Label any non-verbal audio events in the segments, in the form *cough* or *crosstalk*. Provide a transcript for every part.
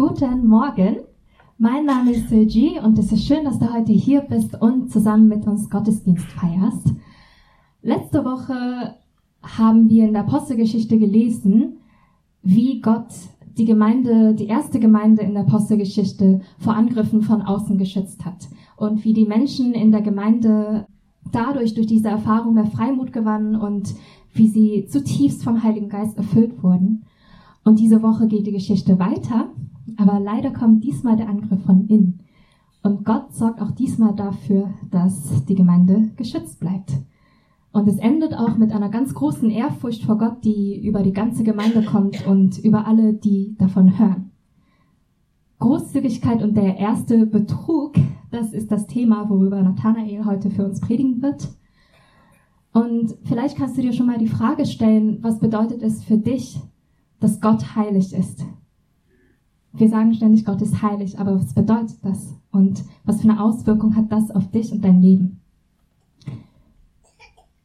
Guten Morgen. Mein Name ist Sergi und es ist schön, dass du heute hier bist und zusammen mit uns Gottesdienst feierst. Letzte Woche haben wir in der Apostelgeschichte gelesen, wie Gott die Gemeinde, die erste Gemeinde in der Apostelgeschichte vor Angriffen von außen geschützt hat und wie die Menschen in der Gemeinde dadurch durch diese Erfahrung mehr Freimut gewannen und wie sie zutiefst vom Heiligen Geist erfüllt wurden. Und diese Woche geht die Geschichte weiter, aber leider kommt diesmal der Angriff von innen. Und Gott sorgt auch diesmal dafür, dass die Gemeinde geschützt bleibt. Und es endet auch mit einer ganz großen Ehrfurcht vor Gott, die über die ganze Gemeinde kommt und über alle, die davon hören. Großzügigkeit und der erste Betrug, das ist das Thema, worüber Nathanael heute für uns predigen wird. Und vielleicht kannst du dir schon mal die Frage stellen, was bedeutet es für dich, dass Gott heilig ist? Wir sagen ständig, Gott ist heilig, aber was bedeutet das? Und was für eine Auswirkung hat das auf dich und dein Leben?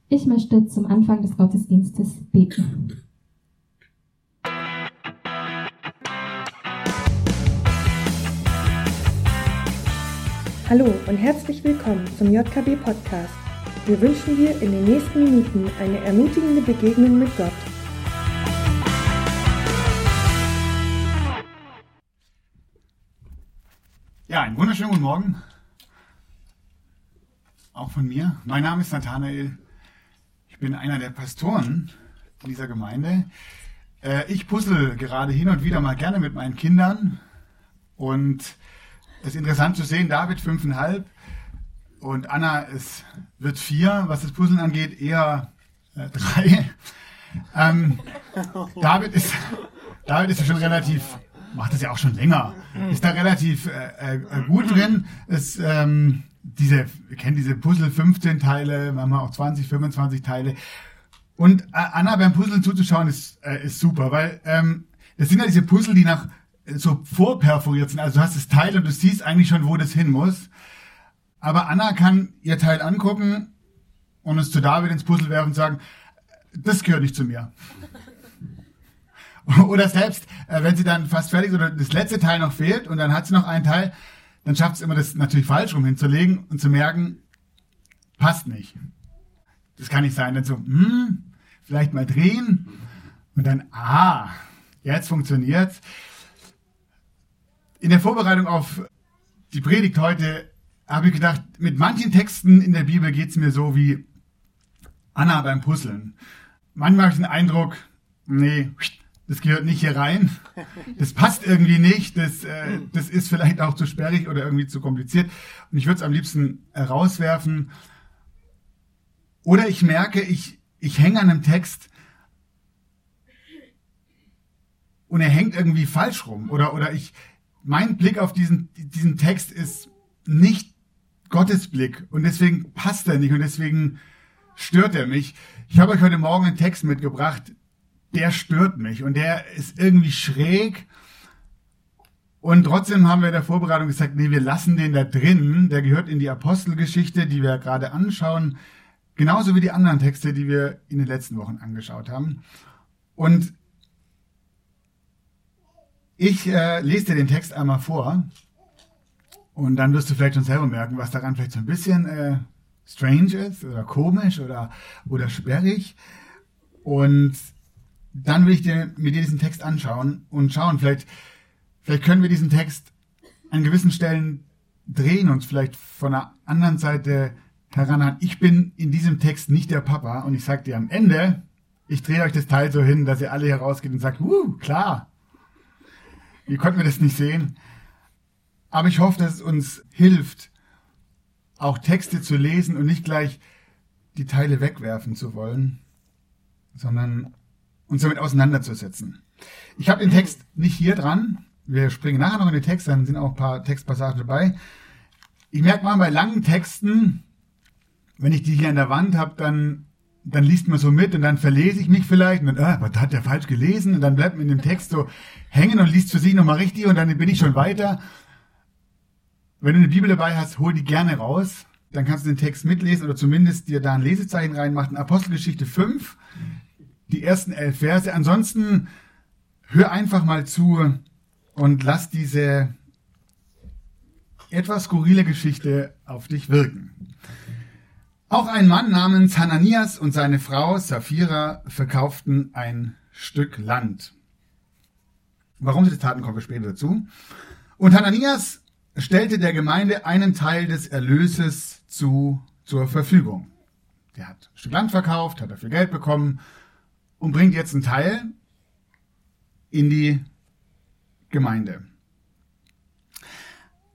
Ich möchte zum Anfang des Gottesdienstes beten. Hallo und herzlich willkommen zum JKB Podcast. Wir wünschen dir in den nächsten Minuten eine ermutigende Begegnung mit Gott. Einen wunderschönen guten Morgen. Auch von mir. Mein Name ist Nathanael. Ich bin einer der Pastoren dieser Gemeinde. Äh, ich puzzle gerade hin und wieder mal gerne mit meinen Kindern. Und es ist interessant zu sehen, David fünfeinhalb und Anna es wird vier, was das Puzzeln angeht, eher äh, drei. Ähm, David ist David ist schon relativ, macht das ja auch schon länger, ist da relativ äh, äh, gut drin. Es, ähm, diese, wir kennen diese Puzzle 15 Teile, manchmal auch 20, 25 Teile. Und äh, Anna beim Puzzeln zuzuschauen ist, äh, ist super, weil ähm, das sind ja diese Puzzle, die nach äh, so vorperforiert sind. Also du hast das Teil und du siehst eigentlich schon, wo das hin muss. Aber Anna kann ihr Teil angucken und es zu David ins Puzzle werfen und sagen, das gehört nicht zu mir. *laughs* Oder selbst, äh, wenn sie dann fast fertig ist oder das letzte Teil noch fehlt und dann hat sie noch einen Teil, dann schafft es immer, das natürlich falsch rum hinzulegen und zu merken, passt nicht. Das kann nicht sein. Dann so, hm, vielleicht mal drehen und dann, ah, jetzt funktioniert's. In der Vorbereitung auf die Predigt heute habe ich gedacht, mit manchen Texten in der Bibel geht's mir so wie Anna beim Puzzeln. Manchmal habe ich den Eindruck, nee, das gehört nicht hier rein. Das passt irgendwie nicht. Das, äh, das ist vielleicht auch zu sperrig oder irgendwie zu kompliziert. Und ich würde es am liebsten äh, rauswerfen. Oder ich merke, ich, ich hänge an einem Text und er hängt irgendwie falsch rum. Oder, oder ich, mein Blick auf diesen, diesen Text ist nicht Gottes Blick. Und deswegen passt er nicht und deswegen stört er mich. Ich habe euch heute Morgen einen Text mitgebracht, der stört mich und der ist irgendwie schräg. Und trotzdem haben wir in der Vorbereitung gesagt, nee, wir lassen den da drin. Der gehört in die Apostelgeschichte, die wir gerade anschauen. Genauso wie die anderen Texte, die wir in den letzten Wochen angeschaut haben. Und ich äh, lese dir den Text einmal vor. Und dann wirst du vielleicht schon selber merken, was daran vielleicht so ein bisschen äh, strange ist oder komisch oder, oder sperrig. Und dann will ich dir, mir diesen Text anschauen und schauen, vielleicht, vielleicht können wir diesen Text an gewissen Stellen drehen, uns vielleicht von einer anderen Seite heran. Ich bin in diesem Text nicht der Papa und ich sag dir am Ende, ich drehe euch das Teil so hin, dass ihr alle hier rausgeht und sagt, uh, klar. Ihr konnten wir das nicht sehen. Aber ich hoffe, dass es uns hilft, auch Texte zu lesen und nicht gleich die Teile wegwerfen zu wollen, sondern uns damit auseinanderzusetzen. Ich habe den Text nicht hier dran. Wir springen nachher noch in den Text, dann sind auch ein paar Textpassagen dabei. Ich merke mal bei langen Texten, wenn ich die hier an der Wand habe, dann, dann liest man so mit und dann verlese ich mich vielleicht und dann, ah, was hat der falsch gelesen? Und dann bleibt man in dem Text so hängen und liest für sich nochmal richtig und dann bin ich schon weiter. Wenn du eine Bibel dabei hast, hol die gerne raus. Dann kannst du den Text mitlesen oder zumindest dir da ein Lesezeichen reinmachen. Apostelgeschichte 5, die ersten elf Verse. Ansonsten hör einfach mal zu, und lass diese etwas skurrile Geschichte auf dich wirken. Auch ein Mann namens Hananias und seine Frau Sapphira verkauften ein Stück Land. Warum sie das taten, kommen wir später dazu. Und Hananias stellte der Gemeinde einen Teil des Erlöses zu, zur Verfügung. Der hat ein Stück Land verkauft, hat dafür Geld bekommen und bringt jetzt einen Teil in die Gemeinde.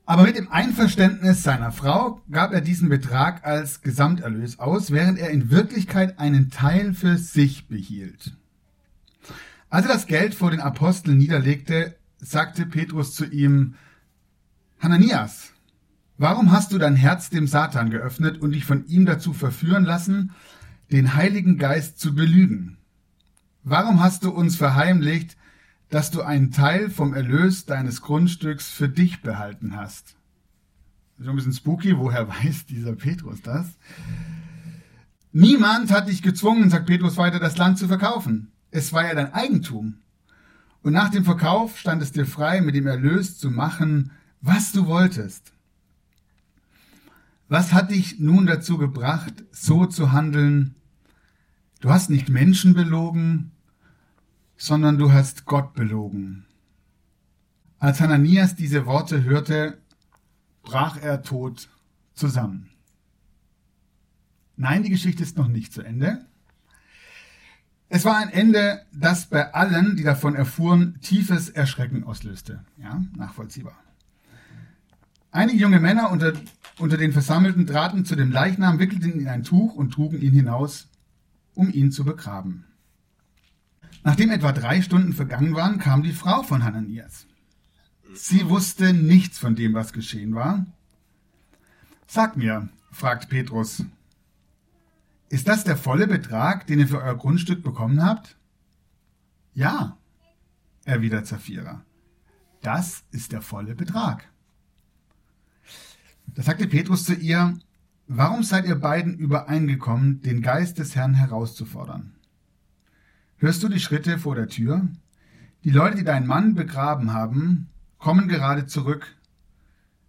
Aber mit dem Einverständnis seiner Frau gab er diesen Betrag als Gesamterlös aus, während er in Wirklichkeit einen Teil für sich behielt. Als er das Geld vor den Aposteln niederlegte, sagte Petrus zu ihm, Hananias, warum hast du dein Herz dem Satan geöffnet und dich von ihm dazu verführen lassen, den Heiligen Geist zu belügen? Warum hast du uns verheimlicht, dass du einen Teil vom Erlös deines Grundstücks für dich behalten hast. So ein bisschen spooky, woher *laughs* weiß dieser Petrus das? Niemand hat dich gezwungen, sagt Petrus weiter, das Land zu verkaufen. Es war ja dein Eigentum. Und nach dem Verkauf stand es dir frei, mit dem Erlös zu machen, was du wolltest. Was hat dich nun dazu gebracht, so zu handeln? Du hast nicht Menschen belogen, sondern du hast Gott belogen. Als Hananias diese Worte hörte, brach er tot zusammen. Nein, die Geschichte ist noch nicht zu Ende. Es war ein Ende, das bei allen, die davon erfuhren, tiefes Erschrecken auslöste. Ja, nachvollziehbar. Einige junge Männer unter, unter den Versammelten traten zu dem Leichnam, wickelten ihn in ein Tuch und trugen ihn hinaus, um ihn zu begraben. Nachdem etwa drei Stunden vergangen waren, kam die Frau von Hananias. Sie wusste nichts von dem, was geschehen war. Sag mir, fragt Petrus, ist das der volle Betrag, den ihr für euer Grundstück bekommen habt? Ja, erwidert Sapphira. Das ist der volle Betrag. Da sagte Petrus zu ihr, warum seid ihr beiden übereingekommen, den Geist des Herrn herauszufordern? Hörst du die Schritte vor der Tür? Die Leute, die deinen Mann begraben haben, kommen gerade zurück.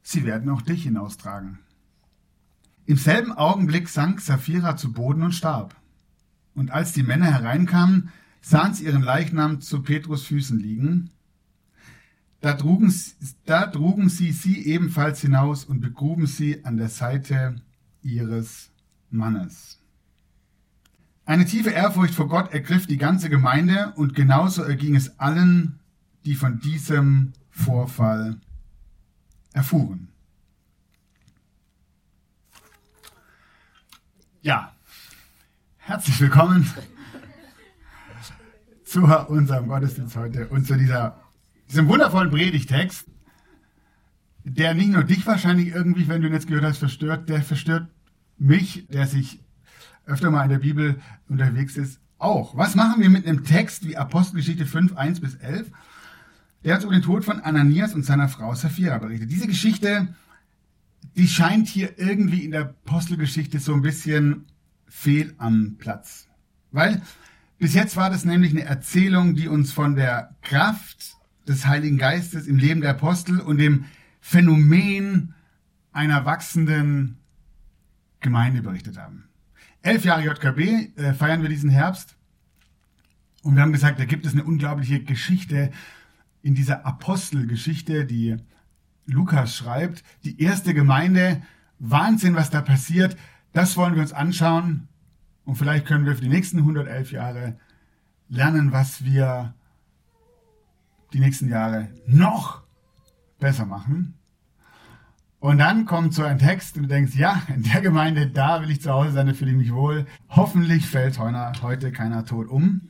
Sie werden auch dich hinaustragen. Im selben Augenblick sank Sapphira zu Boden und starb. Und als die Männer hereinkamen, sahen sie ihren Leichnam zu Petrus Füßen liegen. Da trugen, da trugen sie sie ebenfalls hinaus und begruben sie an der Seite ihres Mannes. Eine tiefe Ehrfurcht vor Gott ergriff die ganze Gemeinde und genauso erging es allen, die von diesem Vorfall erfuhren. Ja, herzlich willkommen *laughs* zu unserem Gottesdienst heute und zu dieser, diesem wundervollen Predigtext, der nicht nur dich wahrscheinlich irgendwie, wenn du ihn jetzt gehört hast, verstört, der verstört mich, der sich öfter mal in der Bibel unterwegs ist, auch. Was machen wir mit einem Text wie Apostelgeschichte 5, 1 bis 11? Der hat über den Tod von Ananias und seiner Frau Sapphira berichtet. Diese Geschichte, die scheint hier irgendwie in der Apostelgeschichte so ein bisschen fehl am Platz. Weil bis jetzt war das nämlich eine Erzählung, die uns von der Kraft des Heiligen Geistes im Leben der Apostel und dem Phänomen einer wachsenden Gemeinde berichtet haben. Elf Jahre JKB äh, feiern wir diesen Herbst. Und wir haben gesagt, da gibt es eine unglaubliche Geschichte in dieser Apostelgeschichte, die Lukas schreibt. Die erste Gemeinde, Wahnsinn, was da passiert. Das wollen wir uns anschauen. Und vielleicht können wir für die nächsten 111 Jahre lernen, was wir die nächsten Jahre noch besser machen. Und dann kommt so ein Text und du denkst, ja, in der Gemeinde, da will ich zu Hause sein, da fühle ich mich wohl. Hoffentlich fällt heute keiner tot um.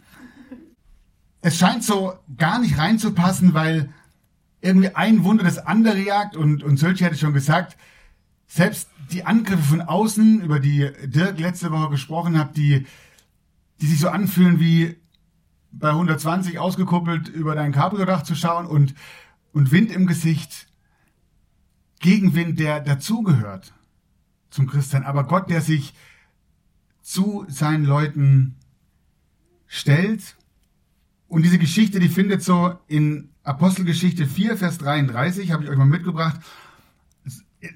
Es scheint so gar nicht reinzupassen, weil irgendwie ein Wunder das andere jagt und, und Sölchi hatte schon gesagt, selbst die Angriffe von außen, über die Dirk letzte Woche gesprochen hat, die, die sich so anfühlen wie bei 120 ausgekuppelt über dein Cabrio-Dach zu schauen und, und Wind im Gesicht, Gegenwind, der dazugehört zum Christian, aber Gott, der sich zu seinen Leuten stellt. Und diese Geschichte, die findet so in Apostelgeschichte 4, Vers 33, habe ich euch mal mitgebracht.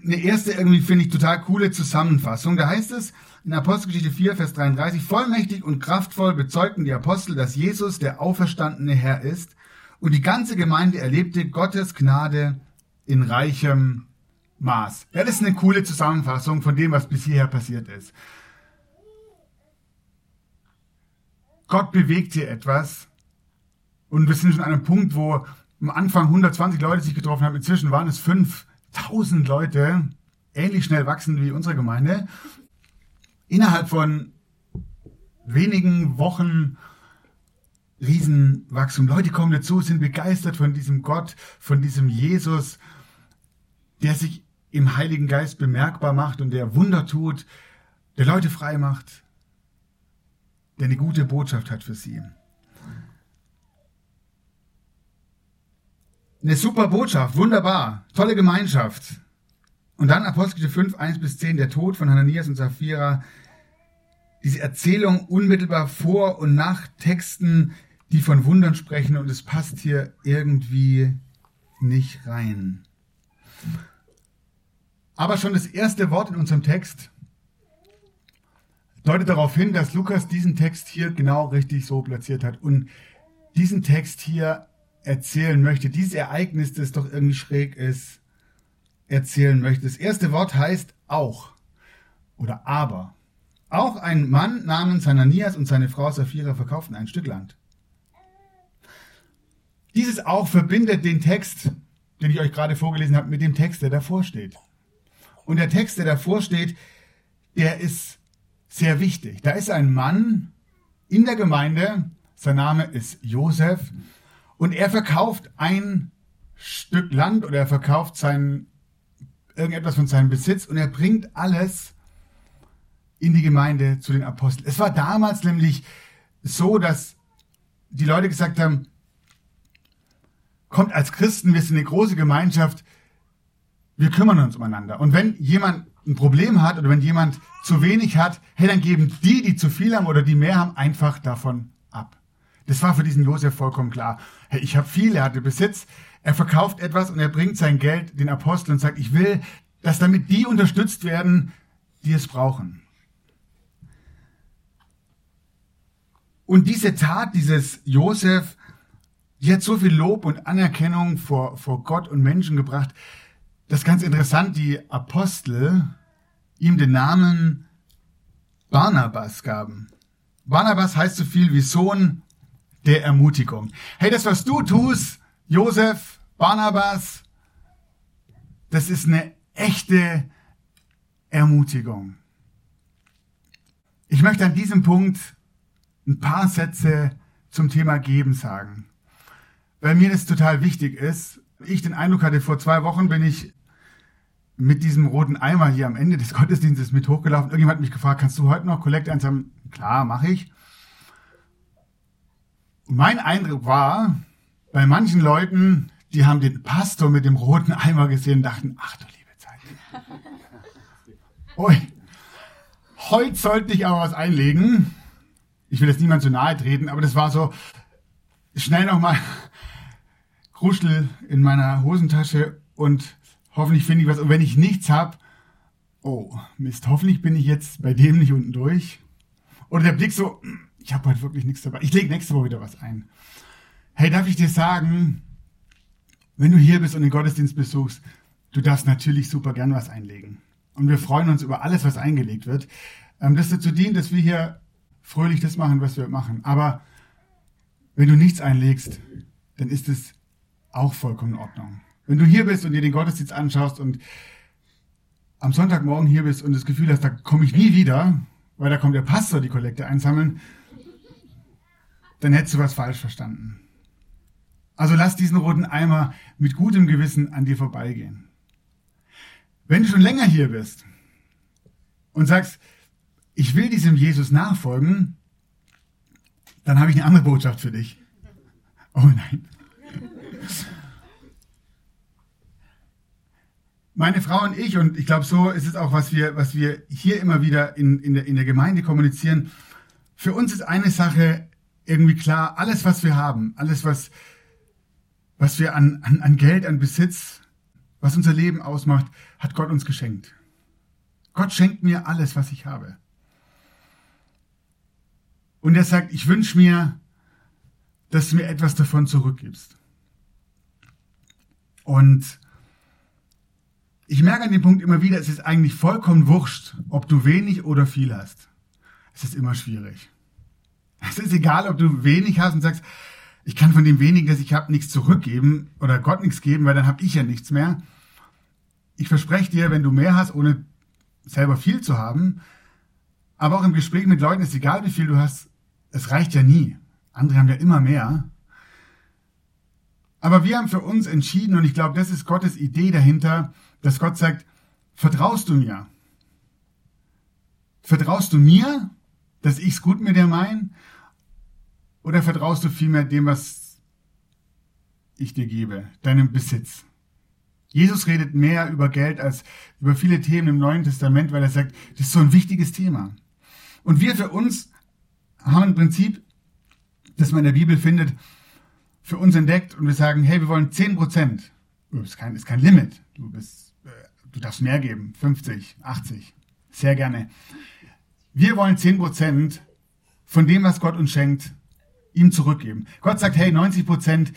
Eine erste irgendwie finde ich total coole Zusammenfassung. Da heißt es in Apostelgeschichte 4, Vers 33, vollmächtig und kraftvoll bezeugten die Apostel, dass Jesus der auferstandene Herr ist und die ganze Gemeinde erlebte Gottes Gnade in reichem Maß. Ja, das ist eine coole Zusammenfassung von dem, was bis hierher passiert ist. Gott bewegt hier etwas und wir sind schon an einem Punkt, wo am Anfang 120 Leute sich getroffen haben. Inzwischen waren es 5000 Leute, ähnlich schnell wachsen wie unsere Gemeinde. Innerhalb von wenigen Wochen Riesenwachstum. Leute kommen dazu, sind begeistert von diesem Gott, von diesem Jesus, der sich im Heiligen Geist bemerkbar macht und der Wunder tut, der Leute frei macht, der eine gute Botschaft hat für sie. Eine super Botschaft, wunderbar, tolle Gemeinschaft. Und dann Apostel 5, 1 bis 10, der Tod von Hananias und Sapphira. Diese Erzählung unmittelbar vor und nach Texten, die von Wundern sprechen und es passt hier irgendwie nicht rein. Aber schon das erste Wort in unserem Text deutet darauf hin, dass Lukas diesen Text hier genau richtig so platziert hat und diesen Text hier erzählen möchte, dieses Ereignis, das doch irgendwie schräg ist, erzählen möchte. Das erste Wort heißt auch oder aber. Auch ein Mann namens Hananias und seine Frau Sapphira verkauften ein Stück Land. Dieses auch verbindet den Text, den ich euch gerade vorgelesen habe, mit dem Text, der davor steht. Und der Text, der davor steht, der ist sehr wichtig. Da ist ein Mann in der Gemeinde, sein Name ist Josef, und er verkauft ein Stück Land oder er verkauft sein, irgendetwas von seinem Besitz und er bringt alles in die Gemeinde zu den Aposteln. Es war damals nämlich so, dass die Leute gesagt haben, kommt als Christen, wir sind eine große Gemeinschaft, wir kümmern uns umeinander. Und wenn jemand ein Problem hat oder wenn jemand zu wenig hat, hey, dann geben die, die zu viel haben oder die mehr haben, einfach davon ab. Das war für diesen Josef vollkommen klar. Hey, ich habe viel, er hatte Besitz, er verkauft etwas und er bringt sein Geld den Aposteln und sagt, ich will, dass damit die unterstützt werden, die es brauchen. Und diese Tat dieses Josef, die hat so viel Lob und Anerkennung vor, vor Gott und Menschen gebracht, das ist ganz interessant, die Apostel ihm den Namen Barnabas gaben. Barnabas heißt so viel wie Sohn der Ermutigung. Hey, das, was du tust, Josef, Barnabas, das ist eine echte Ermutigung. Ich möchte an diesem Punkt ein paar Sätze zum Thema Geben sagen, weil mir das total wichtig ist. Ich den Eindruck hatte, vor zwei Wochen bin ich mit diesem roten Eimer hier am Ende des *laughs* Gottesdienstes mit hochgelaufen. Irgendjemand hat mich gefragt, kannst du heute noch Kollekte einsammeln? Klar, mache ich. Und mein Eindruck war, bei manchen Leuten, die haben den Pastor mit dem roten Eimer gesehen und dachten, ach du liebe Zeit. *laughs* Ui, heute sollte ich aber was einlegen. Ich will jetzt niemand zu nahe treten, aber das war so schnell nochmal *laughs* Kruschel in meiner Hosentasche und hoffentlich finde ich was. Und wenn ich nichts habe, oh Mist, hoffentlich bin ich jetzt bei dem nicht unten durch. Oder der Blick so, ich habe heute wirklich nichts dabei. Ich lege nächste Woche wieder was ein. Hey, darf ich dir sagen, wenn du hier bist und den Gottesdienst besuchst, du darfst natürlich super gern was einlegen. Und wir freuen uns über alles, was eingelegt wird. Ähm, das dazu dient, dass wir hier fröhlich das machen, was wir machen. Aber wenn du nichts einlegst, dann ist es auch vollkommen in Ordnung. Wenn du hier bist und dir den Gottesdienst anschaust und am Sonntagmorgen hier bist und das Gefühl hast, da komme ich nie wieder, weil da kommt der Pastor die Kollekte einsammeln, dann hättest du was falsch verstanden. Also lass diesen roten Eimer mit gutem Gewissen an dir vorbeigehen. Wenn du schon länger hier bist und sagst, ich will diesem Jesus nachfolgen, dann habe ich eine andere Botschaft für dich. Oh nein. Meine Frau und ich, und ich glaube, so ist es auch, was wir, was wir hier immer wieder in, in, der, in der Gemeinde kommunizieren. Für uns ist eine Sache irgendwie klar, alles, was wir haben, alles, was was wir an, an, an Geld, an Besitz, was unser Leben ausmacht, hat Gott uns geschenkt. Gott schenkt mir alles, was ich habe. Und er sagt, ich wünsche mir, dass du mir etwas davon zurückgibst. Und ich merke an dem Punkt immer wieder, es ist eigentlich vollkommen wurscht, ob du wenig oder viel hast. Es ist immer schwierig. Es ist egal, ob du wenig hast und sagst, ich kann von dem wenigen, das ich habe, nichts zurückgeben oder Gott nichts geben, weil dann habe ich ja nichts mehr. Ich verspreche dir, wenn du mehr hast, ohne selber viel zu haben, aber auch im Gespräch mit Leuten ist egal, wie viel du hast, es reicht ja nie. Andere haben ja immer mehr. Aber wir haben für uns entschieden, und ich glaube, das ist Gottes Idee dahinter, dass Gott sagt, vertraust du mir? Vertraust du mir, dass ich es gut mit dir meine? Oder vertraust du vielmehr dem, was ich dir gebe, deinem Besitz? Jesus redet mehr über Geld als über viele Themen im Neuen Testament, weil er sagt, das ist so ein wichtiges Thema. Und wir für uns haben ein Prinzip, das man in der Bibel findet, für uns entdeckt und wir sagen, hey, wir wollen 10 Prozent. Ist kein, ist kein Limit. Du bist, äh, du darfst mehr geben. 50, 80. Sehr gerne. Wir wollen 10 Prozent von dem, was Gott uns schenkt, ihm zurückgeben. Gott sagt, hey, 90 Prozent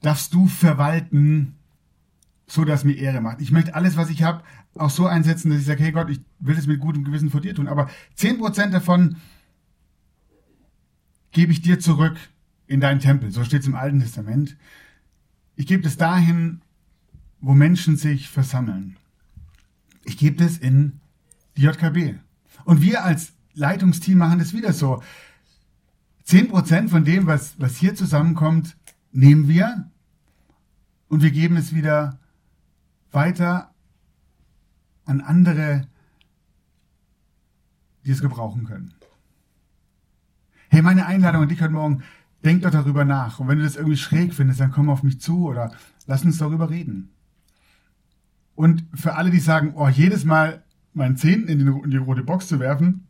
darfst du verwalten, so dass mir Ehre macht. Ich möchte alles, was ich habe, auch so einsetzen, dass ich sage, hey Gott, ich will es mit gutem Gewissen vor dir tun. Aber 10 Prozent davon gebe ich dir zurück in deinen Tempel. So steht es im Alten Testament. Ich gebe es dahin, wo Menschen sich versammeln. Ich gebe es in die JKB. Und wir als Leitungsteam machen das wieder so. Zehn Prozent von dem, was, was hier zusammenkommt, nehmen wir und wir geben es wieder weiter an andere, die es gebrauchen können. Hey, meine Einladung an dich heute Morgen, denk doch darüber nach. Und wenn du das irgendwie schräg findest, dann komm auf mich zu oder lass uns darüber reden. Und für alle, die sagen, oh, jedes Mal meinen Zehnten in, in die rote Box zu werfen,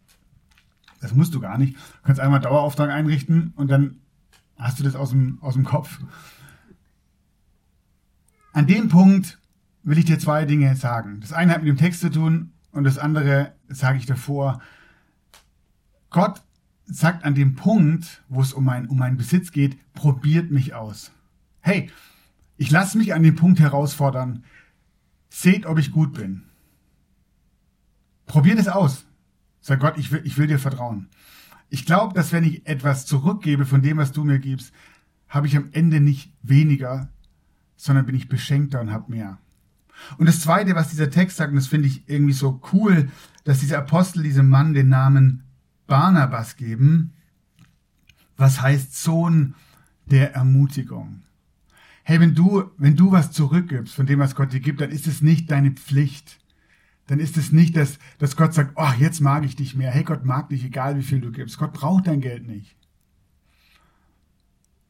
das musst du gar nicht. Du kannst einmal Dauerauftrag einrichten und dann hast du das aus dem, aus dem Kopf. An dem Punkt will ich dir zwei Dinge sagen. Das eine hat mit dem Text zu tun und das andere sage ich davor. Gott sagt an dem Punkt, wo es um, mein, um meinen Besitz geht, probiert mich aus. Hey, ich lasse mich an dem Punkt herausfordern. Seht, ob ich gut bin. Probiert es aus. Sag Gott, ich will, ich will dir vertrauen. Ich glaube, dass wenn ich etwas zurückgebe von dem, was du mir gibst, habe ich am Ende nicht weniger, sondern bin ich beschenkter und habe mehr. Und das Zweite, was dieser Text sagt, und das finde ich irgendwie so cool, dass dieser Apostel diesem Mann den Namen Barnabas geben, was heißt Sohn der Ermutigung. Hey, wenn du, wenn du was zurückgibst von dem, was Gott dir gibt, dann ist es nicht deine Pflicht. Dann ist es nicht, dass, dass Gott sagt, oh, jetzt mag ich dich mehr. Hey, Gott mag dich, egal wie viel du gibst. Gott braucht dein Geld nicht.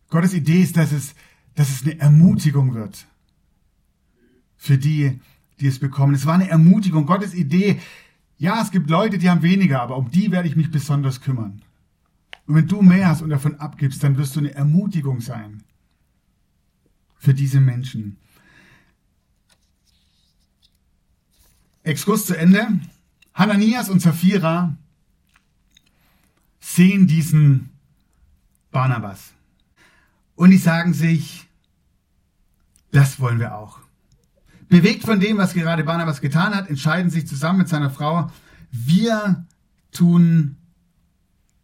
Gottes Idee ist, dass es, dass es eine Ermutigung wird. Für die, die es bekommen. Es war eine Ermutigung. Gottes Idee ja, es gibt Leute, die haben weniger, aber um die werde ich mich besonders kümmern. Und wenn du mehr hast und davon abgibst, dann wirst du eine Ermutigung sein für diese Menschen. Exkurs zu Ende. Hananias und Sapphira sehen diesen Barnabas. Und die sagen sich, das wollen wir auch. Bewegt von dem, was gerade Barnabas getan hat, entscheiden sich zusammen mit seiner Frau, wir tun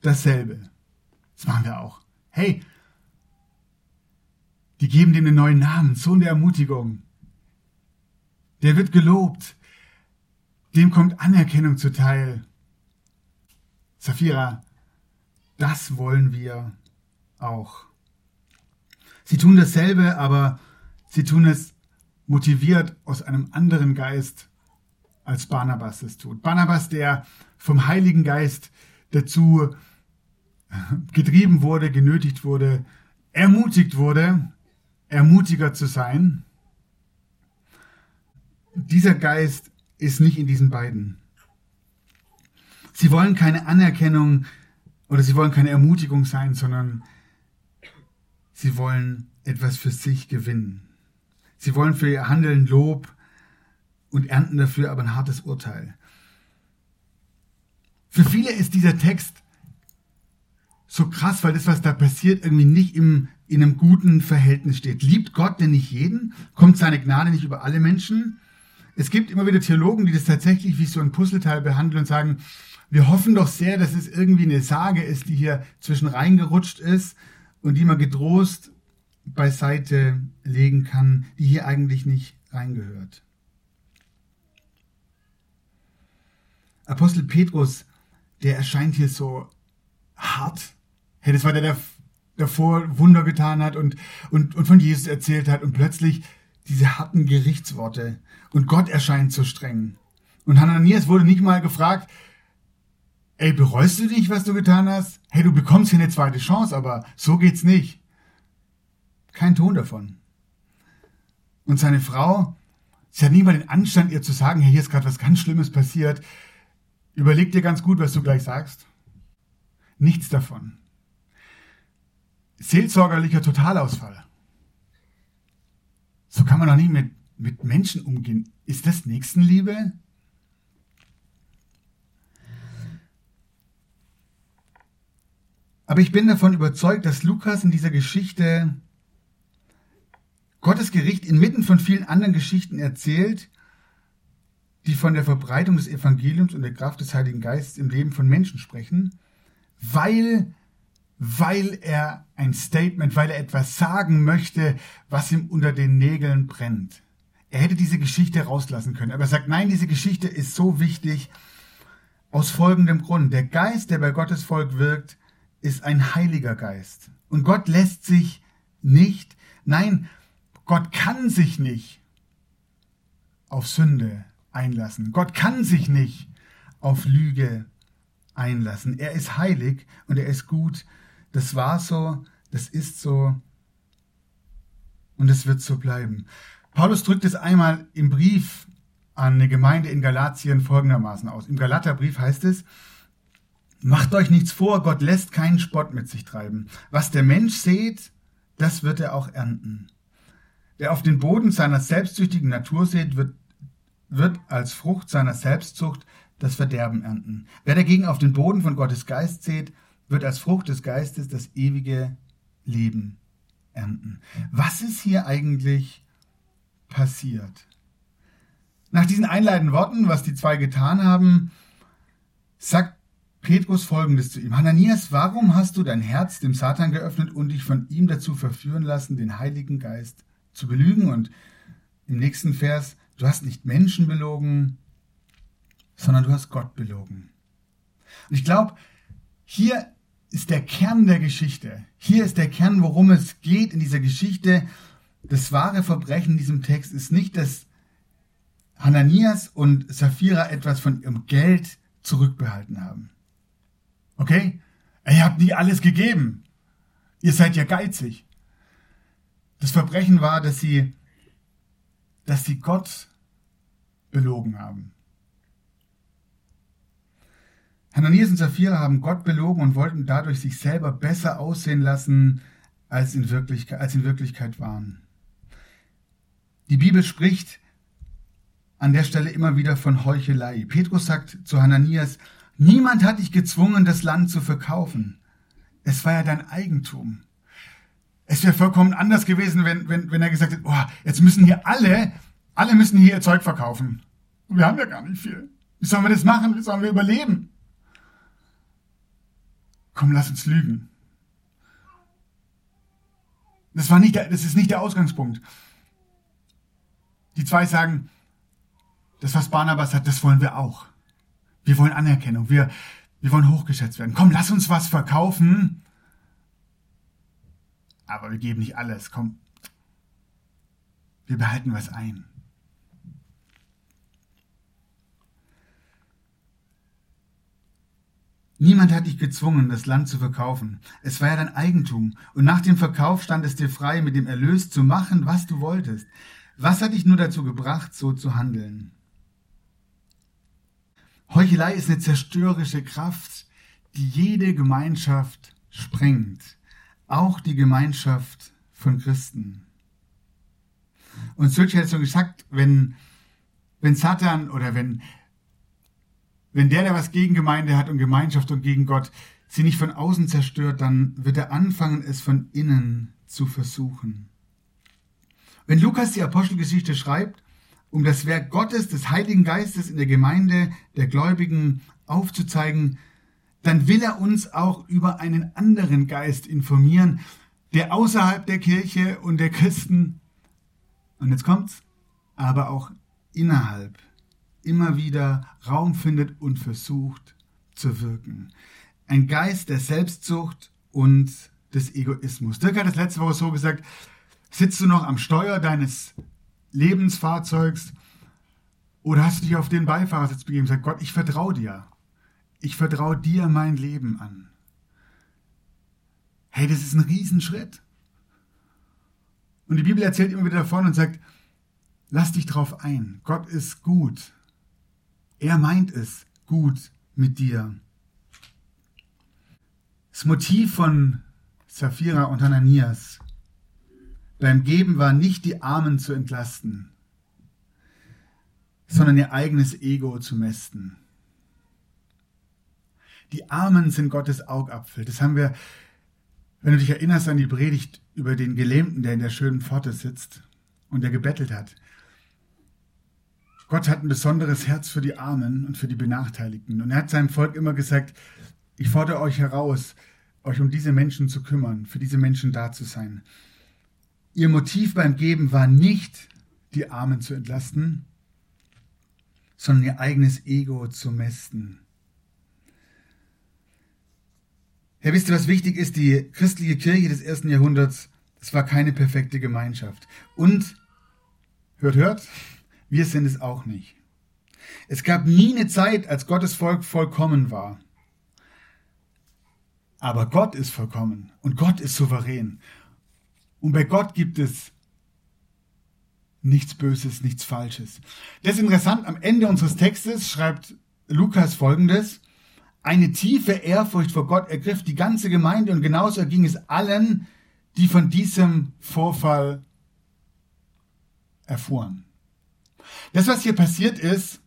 dasselbe. Das machen wir auch. Hey, die geben dem einen neuen Namen, Sohn der Ermutigung. Der wird gelobt. Dem kommt Anerkennung zuteil. Safira, das wollen wir auch. Sie tun dasselbe, aber sie tun es motiviert aus einem anderen Geist, als Barnabas es tut. Barnabas, der vom Heiligen Geist dazu getrieben wurde, genötigt wurde, ermutigt wurde, ermutiger zu sein. Dieser Geist ist nicht in diesen beiden. Sie wollen keine Anerkennung oder sie wollen keine Ermutigung sein, sondern sie wollen etwas für sich gewinnen. Sie wollen für ihr Handeln Lob und ernten dafür aber ein hartes Urteil. Für viele ist dieser Text so krass, weil das, was da passiert, irgendwie nicht im, in einem guten Verhältnis steht. Liebt Gott denn nicht jeden? Kommt seine Gnade nicht über alle Menschen? Es gibt immer wieder Theologen, die das tatsächlich wie so ein Puzzleteil behandeln und sagen, wir hoffen doch sehr, dass es irgendwie eine Sage ist, die hier zwischen reingerutscht ist und die man getrost beiseite legen kann, die hier eigentlich nicht reingehört. Apostel Petrus, der erscheint hier so hart. Hey, das war der, der davor Wunder getan hat und, und, und von Jesus erzählt hat und plötzlich diese harten Gerichtsworte und Gott erscheint so streng. Und Hananias wurde nicht mal gefragt, ey, bereust du dich, was du getan hast? Hey, du bekommst hier eine zweite Chance, aber so geht's nicht. Kein Ton davon. Und seine Frau, sie hat nie mal den Anstand, ihr zu sagen, hier ist gerade was ganz Schlimmes passiert. Überleg dir ganz gut, was du gleich sagst. Nichts davon. Seelsorgerlicher Totalausfall. So kann man doch nicht mit, mit Menschen umgehen. Ist das Nächstenliebe? Aber ich bin davon überzeugt, dass Lukas in dieser Geschichte Gottes Gericht inmitten von vielen anderen Geschichten erzählt, die von der Verbreitung des Evangeliums und der Kraft des Heiligen Geistes im Leben von Menschen sprechen, weil, weil er ein Statement, weil er etwas sagen möchte, was ihm unter den Nägeln brennt. Er hätte diese Geschichte rauslassen können, aber er sagt, nein, diese Geschichte ist so wichtig aus folgendem Grund. Der Geist, der bei Gottes Volk wirkt, ist ein heiliger Geist. Und Gott lässt sich nicht, nein, Gott kann sich nicht auf Sünde einlassen. Gott kann sich nicht auf Lüge einlassen. Er ist heilig und er ist gut. Das war so, das ist so und es wird so bleiben. Paulus drückt es einmal im Brief an eine Gemeinde in Galatien folgendermaßen aus. Im Galaterbrief heißt es, Macht euch nichts vor, Gott lässt keinen Spott mit sich treiben. Was der Mensch sät, das wird er auch ernten. Wer auf den Boden seiner selbstsüchtigen Natur sät, wird, wird als Frucht seiner Selbstzucht das Verderben ernten. Wer dagegen auf den Boden von Gottes Geist sät, wird als Frucht des Geistes das ewige Leben ernten. Was ist hier eigentlich passiert? Nach diesen einleitenden Worten, was die zwei getan haben, sagt Petrus folgendes zu ihm. Hananias, warum hast du dein Herz dem Satan geöffnet und dich von ihm dazu verführen lassen, den Heiligen Geist zu belügen? Und im nächsten Vers, du hast nicht Menschen belogen, sondern du hast Gott belogen. Und ich glaube, hier ist der Kern der Geschichte. Hier ist der Kern, worum es geht in dieser Geschichte. Das wahre Verbrechen in diesem Text ist nicht, dass Hananias und Sapphira etwas von ihrem Geld zurückbehalten haben. Okay? Ihr habt nie alles gegeben. Ihr seid ja geizig. Das Verbrechen war, dass sie, dass sie Gott belogen haben. Hananias und Sapphira haben Gott belogen und wollten dadurch sich selber besser aussehen lassen, als in Wirklichkeit, als in Wirklichkeit waren. Die Bibel spricht an der Stelle immer wieder von Heuchelei. Petrus sagt zu Hananias, Niemand hat dich gezwungen, das Land zu verkaufen. Es war ja dein Eigentum. Es wäre vollkommen anders gewesen, wenn, wenn, wenn er gesagt hätte, oh, jetzt müssen hier alle, alle müssen hier ihr Zeug verkaufen. wir haben ja gar nicht viel. Wie sollen wir das machen? Wie sollen wir überleben? Komm, lass uns lügen. Das war nicht der, das ist nicht der Ausgangspunkt. Die zwei sagen, das was Barnabas hat, das wollen wir auch. Wir wollen Anerkennung. Wir, wir wollen hochgeschätzt werden. Komm, lass uns was verkaufen. Aber wir geben nicht alles. Komm. Wir behalten was ein. Niemand hat dich gezwungen, das Land zu verkaufen. Es war ja dein Eigentum. Und nach dem Verkauf stand es dir frei, mit dem Erlös zu machen, was du wolltest. Was hat dich nur dazu gebracht, so zu handeln? Heuchelei ist eine zerstörerische Kraft, die jede Gemeinschaft sprengt. Auch die Gemeinschaft von Christen. Und Sülch hat so gesagt, wenn, wenn Satan oder wenn, wenn der, der was gegen Gemeinde hat und Gemeinschaft und gegen Gott, sie nicht von außen zerstört, dann wird er anfangen, es von innen zu versuchen. Wenn Lukas die Apostelgeschichte schreibt, um das Werk Gottes, des Heiligen Geistes in der Gemeinde der Gläubigen aufzuzeigen, dann will er uns auch über einen anderen Geist informieren, der außerhalb der Kirche und der Christen, und jetzt kommt's, aber auch innerhalb immer wieder Raum findet und versucht zu wirken. Ein Geist der Selbstsucht und des Egoismus. Dirk hat das letzte Woche so gesagt, sitzt du noch am Steuer deines Lebensfahrzeugs oder hast du dich auf den Beifahrersitz begeben und gesagt, Gott, ich vertraue dir. Ich vertraue dir mein Leben an. Hey, das ist ein Riesenschritt. Und die Bibel erzählt immer wieder davon und sagt, lass dich drauf ein. Gott ist gut. Er meint es gut mit dir. Das Motiv von Sapphira und Hananias beim Geben war nicht die Armen zu entlasten, sondern ihr eigenes Ego zu mästen. Die Armen sind Gottes Augapfel. Das haben wir, wenn du dich erinnerst an die Predigt über den Gelähmten, der in der schönen Pforte sitzt und der gebettelt hat. Gott hat ein besonderes Herz für die Armen und für die Benachteiligten. Und er hat seinem Volk immer gesagt, ich fordere euch heraus, euch um diese Menschen zu kümmern, für diese Menschen da zu sein. Ihr Motiv beim Geben war nicht, die Armen zu entlasten, sondern ihr eigenes Ego zu mästen. Herr, wisst ihr, was wichtig ist? Die christliche Kirche des ersten Jahrhunderts, das war keine perfekte Gemeinschaft. Und, hört, hört, wir sind es auch nicht. Es gab nie eine Zeit, als Gottes Volk vollkommen war. Aber Gott ist vollkommen und Gott ist souverän. Und bei Gott gibt es nichts Böses, nichts Falsches. Das ist interessant. Am Ende unseres Textes schreibt Lukas folgendes. Eine tiefe Ehrfurcht vor Gott ergriff die ganze Gemeinde und genauso erging es allen, die von diesem Vorfall erfuhren. Das, was hier passiert ist,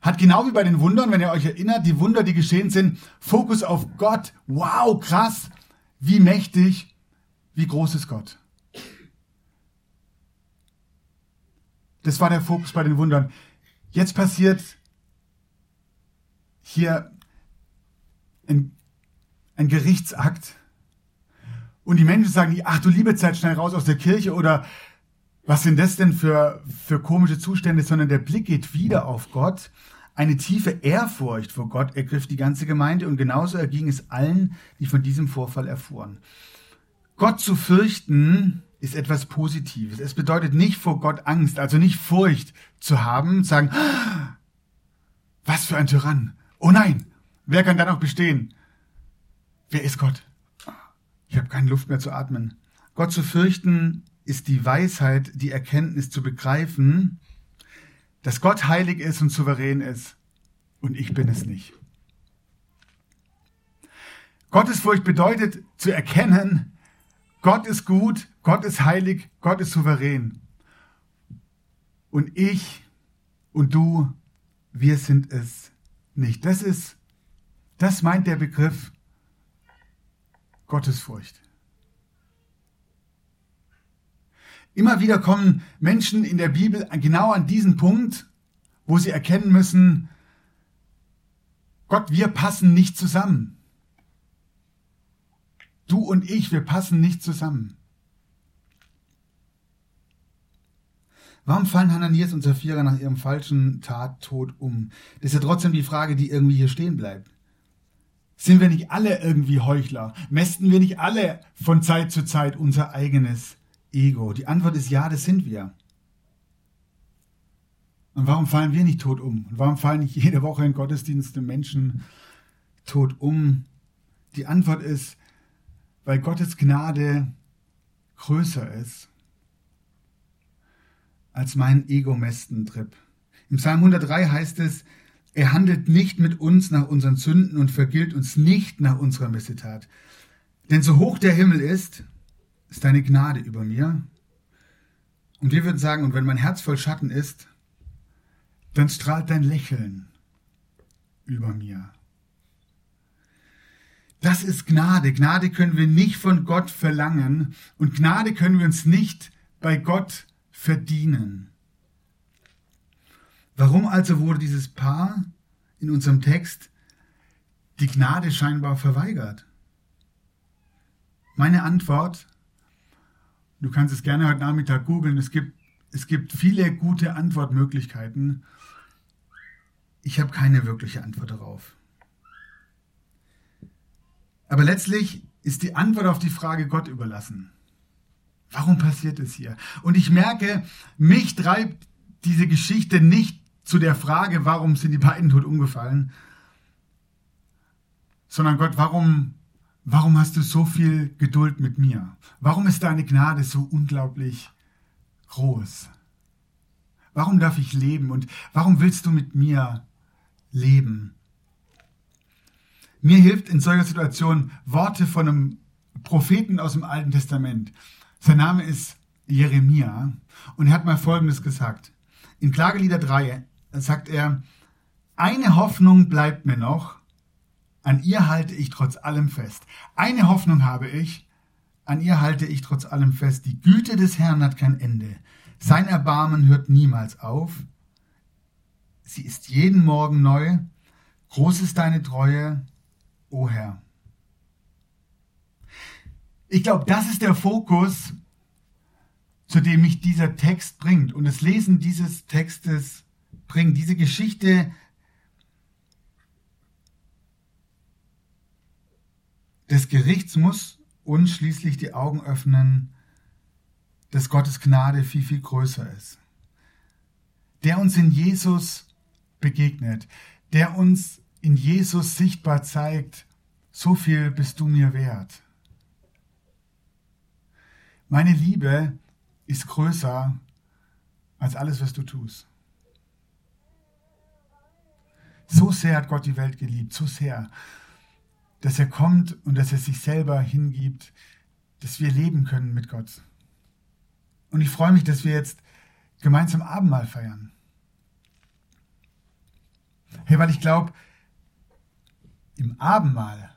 hat genau wie bei den Wundern, wenn ihr euch erinnert, die Wunder, die geschehen sind, Fokus auf Gott. Wow, krass, wie mächtig wie groß ist Gott? Das war der Fokus bei den Wundern. Jetzt passiert hier ein, ein Gerichtsakt. Und die Menschen sagen, ach du liebe Zeit, schnell raus aus der Kirche oder was sind das denn für, für komische Zustände, sondern der Blick geht wieder auf Gott. Eine tiefe Ehrfurcht vor Gott ergriff die ganze Gemeinde und genauso erging es allen, die von diesem Vorfall erfuhren. Gott zu fürchten ist etwas Positives. Es bedeutet nicht vor Gott Angst, also nicht Furcht zu haben, sagen, was für ein Tyrann. Oh nein, wer kann da noch bestehen? Wer ist Gott? Ich habe keine Luft mehr zu atmen. Gott zu fürchten ist die Weisheit, die Erkenntnis zu begreifen, dass Gott heilig ist und souverän ist und ich bin es nicht. Gottesfurcht bedeutet zu erkennen, Gott ist gut, Gott ist heilig, Gott ist souverän. Und ich und du, wir sind es nicht. Das ist, das meint der Begriff Gottesfurcht. Immer wieder kommen Menschen in der Bibel genau an diesen Punkt, wo sie erkennen müssen, Gott, wir passen nicht zusammen. Du und ich, wir passen nicht zusammen. Warum fallen Hananias und Sapphira nach ihrem falschen Tattod um? Das ist ja trotzdem die Frage, die irgendwie hier stehen bleibt. Sind wir nicht alle irgendwie Heuchler? Mästen wir nicht alle von Zeit zu Zeit unser eigenes Ego? Die Antwort ist ja, das sind wir. Und warum fallen wir nicht tot um? Und warum fallen nicht jede Woche in Gottesdienste Menschen tot um? Die Antwort ist, weil Gottes Gnade größer ist als mein Ego-Mästentrip. Im Psalm 103 heißt es, er handelt nicht mit uns nach unseren Sünden und vergilt uns nicht nach unserer Missetat. Denn so hoch der Himmel ist, ist deine Gnade über mir. Und wir würden sagen, und wenn mein Herz voll Schatten ist, dann strahlt dein Lächeln über mir. Das ist Gnade. Gnade können wir nicht von Gott verlangen und Gnade können wir uns nicht bei Gott verdienen. Warum also wurde dieses Paar in unserem Text die Gnade scheinbar verweigert? Meine Antwort, du kannst es gerne heute Nachmittag googeln, es gibt, es gibt viele gute Antwortmöglichkeiten. Ich habe keine wirkliche Antwort darauf. Aber letztlich ist die Antwort auf die Frage Gott überlassen. Warum passiert es hier? Und ich merke, mich treibt diese Geschichte nicht zu der Frage, warum sind die beiden tot umgefallen, sondern Gott, warum, warum hast du so viel Geduld mit mir? Warum ist deine Gnade so unglaublich groß? Warum darf ich leben und warum willst du mit mir leben? Mir hilft in solcher Situation Worte von einem Propheten aus dem Alten Testament. Sein Name ist Jeremia und er hat mal Folgendes gesagt. In Klagelieder 3 sagt er, eine Hoffnung bleibt mir noch, an ihr halte ich trotz allem fest. Eine Hoffnung habe ich, an ihr halte ich trotz allem fest. Die Güte des Herrn hat kein Ende. Sein Erbarmen hört niemals auf. Sie ist jeden Morgen neu. Groß ist deine Treue, o Herr. Ich glaube, das ist der Fokus, zu dem mich dieser Text bringt. Und das Lesen dieses Textes bringt diese Geschichte des Gerichts muss uns schließlich die Augen öffnen, dass Gottes Gnade viel, viel größer ist. Der uns in Jesus begegnet, der uns in Jesus sichtbar zeigt, so viel bist du mir wert. Meine Liebe ist größer als alles, was du tust. So sehr hat Gott die Welt geliebt, so sehr, dass er kommt und dass er sich selber hingibt, dass wir leben können mit Gott. Und ich freue mich, dass wir jetzt gemeinsam Abendmahl feiern. Hey, weil ich glaube, im Abendmahl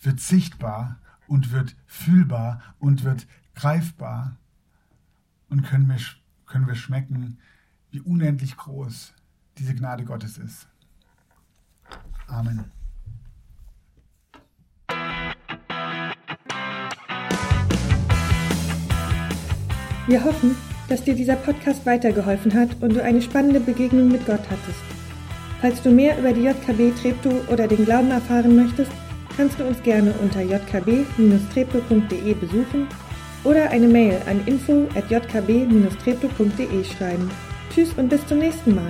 wird sichtbar und wird fühlbar und wird greifbar und können wir, können wir schmecken, wie unendlich groß diese Gnade Gottes ist. Amen. Wir hoffen, dass dir dieser Podcast weitergeholfen hat und du eine spannende Begegnung mit Gott hattest. Falls du mehr über die JKB Treptow oder den Glauben erfahren möchtest, kannst du uns gerne unter jkb-treptow.de besuchen oder eine Mail an info@jkb-treptow.de schreiben. Tschüss und bis zum nächsten Mal.